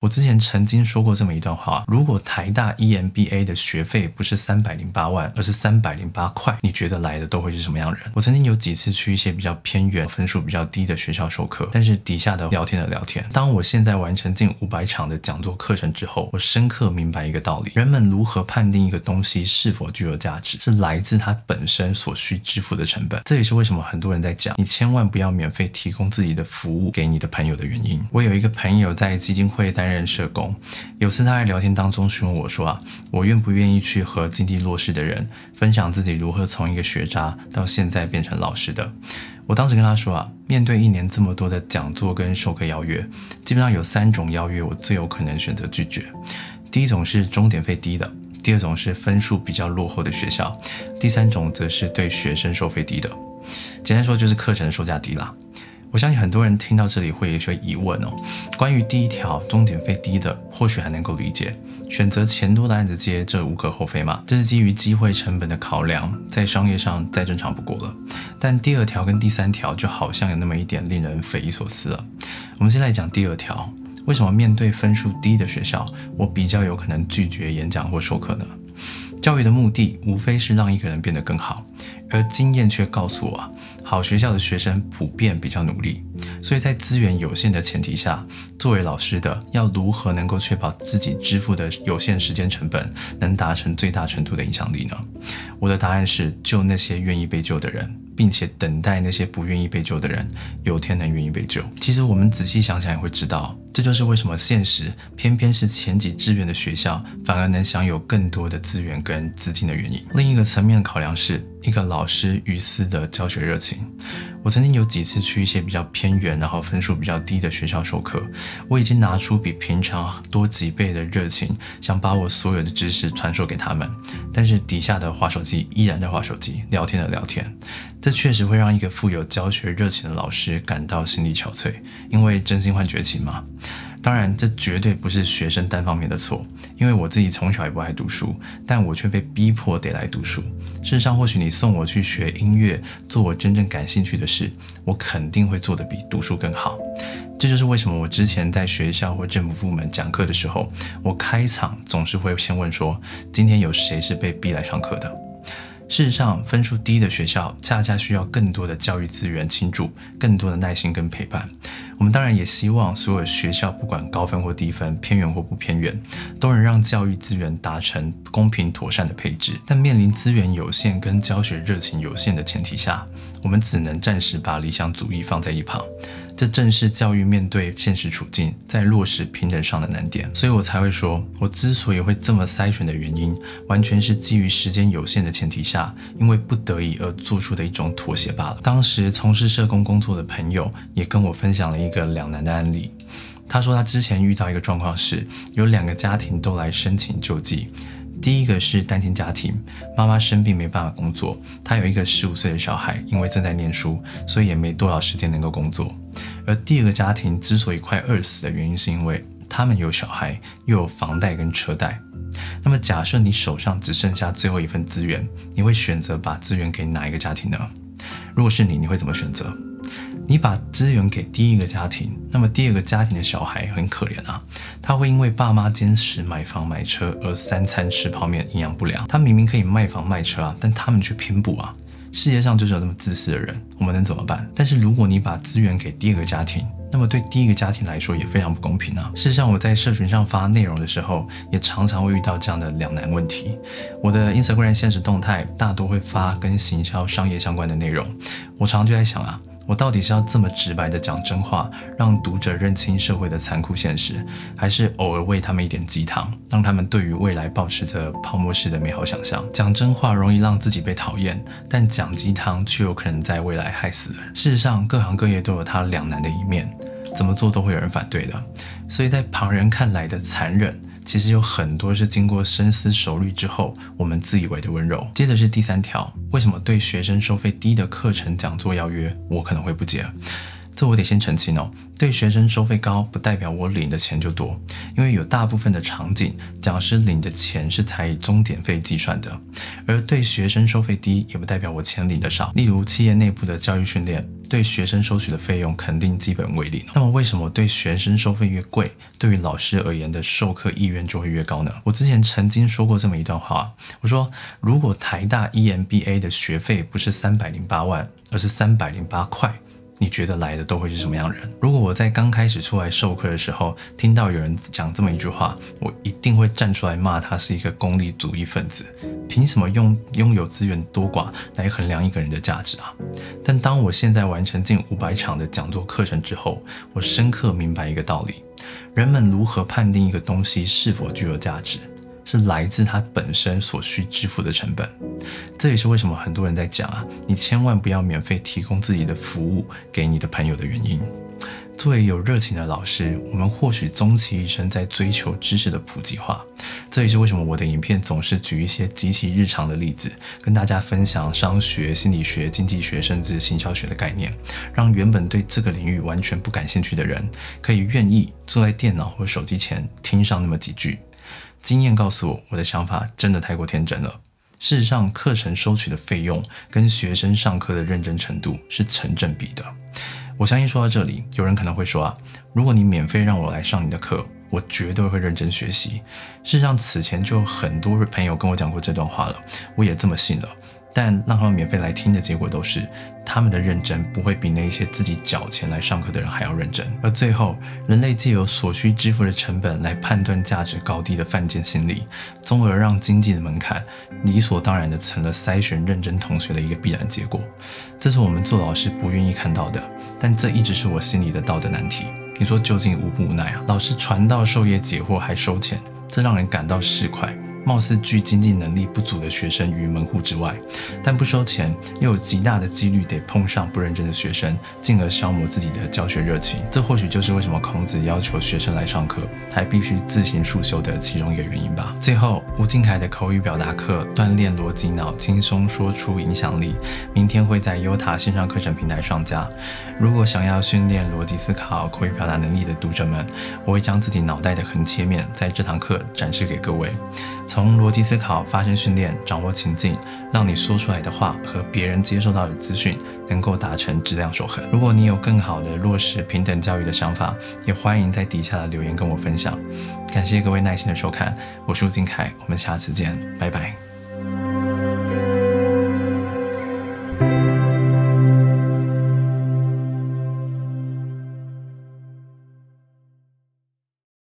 我之前曾经说过这么一段话：如果台大 EMBA 的学费不是三百零八万，而是三百零八块，你觉得来的都会是什么样的人？我曾经有几次去一些比较偏远、分数比较低的学校授课，但是底下的聊天的聊天。当我现在完成近五百场的讲座课程之后，我深刻明白一个道理：人们如何判定一个东西是否具有价值，是来自它本身所需支付的成本。这也是为什么很多人在讲，你千万不要免费提供自己的服务给你的朋友的原因。我有一个朋友在基金会担任社工，有次他在聊天当中询问我说：“啊，我愿不愿意去和经济弱势的人分享自己如何从一个学渣到现在变成老师的？”我当时跟他说：“啊，面对一年这么多的讲座跟授课邀约，基本上有三种邀约我最有可能选择拒绝。第一种是终点费低的，第二种是分数比较落后的学校，第三种则是对学生收费低的。简单说就是课程售价低啦。”我相信很多人听到这里会有一些疑问哦。关于第一条终点费低的，或许还能够理解，选择钱多的案子接，这无可厚非嘛。这是基于机会成本的考量，在商业上再正常不过了。但第二条跟第三条就好像有那么一点令人匪夷所思了。我们先来讲第二条，为什么面对分数低的学校，我比较有可能拒绝演讲或授课呢？教育的目的无非是让一个人变得更好，而经验却告诉我，好学校的学生普遍比较努力。所以在资源有限的前提下，作为老师的要如何能够确保自己支付的有限时间成本能达成最大程度的影响力呢？我的答案是救那些愿意被救的人。并且等待那些不愿意被救的人有天能愿意被救。其实我们仔细想想也会知道，这就是为什么现实偏偏是前几志愿的学校反而能享有更多的资源跟资金的原因。另一个层面的考量是。一个老师于私的教学热情。我曾经有几次去一些比较偏远，然后分数比较低的学校授课，我已经拿出比平常多几倍的热情，想把我所有的知识传授给他们。但是底下的划手机依然在划手机，聊天的聊天。这确实会让一个富有教学热情的老师感到心力憔悴，因为真心换绝情嘛。当然，这绝对不是学生单方面的错，因为我自己从小也不爱读书，但我却被逼迫得来读书。事实上，或许你送我去学音乐，做我真正感兴趣的事，我肯定会做得比读书更好。这就是为什么我之前在学校或政府部门讲课的时候，我开场总是会先问说：今天有谁是被逼来上课的？事实上，分数低的学校恰恰需要更多的教育资源倾注，更多的耐心跟陪伴。我们当然也希望所有学校，不管高分或低分，偏远或不偏远，都能让教育资源达成公平妥善的配置。但面临资源有限跟教学热情有限的前提下，我们只能暂时把理想主义放在一旁。这正是教育面对现实处境，在落实平等上的难点，所以我才会说，我之所以会这么筛选的原因，完全是基于时间有限的前提下，因为不得已而做出的一种妥协罢了。当时从事社工工作的朋友也跟我分享了一个两难的案例，他说他之前遇到一个状况是，有两个家庭都来申请救济。第一个是单亲家庭，妈妈生病没办法工作，她有一个十五岁的小孩，因为正在念书，所以也没多少时间能够工作。而第二个家庭之所以快饿死的原因，是因为他们有小孩，又有房贷跟车贷。那么假设你手上只剩下最后一份资源，你会选择把资源给哪一个家庭呢？如果是你，你会怎么选择？你把资源给第一个家庭，那么第二个家庭的小孩很可怜啊，他会因为爸妈坚持买房买车而三餐吃泡面，营养不良。他明明可以卖房卖车啊，但他们却偏不啊。世界上就是有那么自私的人，我们能怎么办？但是如果你把资源给第二个家庭，那么对第一个家庭来说也非常不公平啊。事实上，我在社群上发内容的时候，也常常会遇到这样的两难问题。我的 Instagram 现实动态大多会发跟行销商业相关的内容，我常常就在想啊。我到底是要这么直白的讲真话，让读者认清社会的残酷现实，还是偶尔喂他们一点鸡汤，让他们对于未来保持着泡沫式的美好想象？讲真话容易让自己被讨厌，但讲鸡汤却有可能在未来害死人。事实上，各行各业都有它两难的一面，怎么做都会有人反对的。所以在旁人看来的残忍。其实有很多是经过深思熟虑之后，我们自以为的温柔。接着是第三条，为什么对学生收费低的课程讲座邀约，我可能会不接？这我得先澄清哦。对学生收费高，不代表我领的钱就多，因为有大部分的场景，讲师领的钱是采以终点费计算的；而对学生收费低，也不代表我钱领的少。例如企业内部的教育训练，对学生收取的费用肯定基本为零。那么为什么对学生收费越贵，对于老师而言的授课意愿就会越高呢？我之前曾经说过这么一段话，我说如果台大 EMBA 的学费不是三百零八万，而是三百零八块。你觉得来的都会是什么样人？如果我在刚开始出来授课的时候，听到有人讲这么一句话，我一定会站出来骂他是一个功利主义分子。凭什么用拥有资源多寡来衡量一个人的价值啊？但当我现在完成近五百场的讲座课程之后，我深刻明白一个道理：人们如何判定一个东西是否具有价值？是来自它本身所需支付的成本，这也是为什么很多人在讲啊，你千万不要免费提供自己的服务给你的朋友的原因。作为有热情的老师，我们或许终其一生在追求知识的普及化。这也是为什么我的影片总是举一些极其日常的例子，跟大家分享商学、心理学、经济学甚至行销学的概念，让原本对这个领域完全不感兴趣的人，可以愿意坐在电脑或手机前听上那么几句。经验告诉我，我的想法真的太过天真了。事实上，课程收取的费用跟学生上课的认真程度是成正比的。我相信说到这里，有人可能会说啊，如果你免费让我来上你的课，我绝对会认真学习。事实上，此前就有很多朋友跟我讲过这段话了，我也这么信了。但让他们免费来听的结果都是，他们的认真不会比那些自己缴钱来上课的人还要认真。而最后，人类借由所需支付的成本来判断价值高低的犯贱心理，从而让经济的门槛理所当然的成了筛选认真同学的一个必然结果。这是我们做老师不愿意看到的，但这一直是我心里的道德难题。你说究竟无不无奈啊？老师传道授业解惑还收钱，这让人感到市侩。貌似具经济能力不足的学生于门户之外，但不收钱又有极大的几率得碰上不认真的学生，进而消磨自己的教学热情。这或许就是为什么孔子要求学生来上课，还必须自行束修的其中一个原因吧。最后，吴敬凯的口语表达课锻炼逻辑脑，轻松说出影响力，明天会在优塔线上课程平台上架。如果想要训练逻辑思考、口语表达能力的读者们，我会将自己脑袋的横切面在这堂课展示给各位。从逻辑思考、发生训练、掌握情境，让你说出来的话和别人接受到的资讯能够达成质量守恒。如果你有更好的落实平等教育的想法，也欢迎在底下的留言跟我分享。感谢各位耐心的收看，我是陆金凯，我们下次见，拜拜。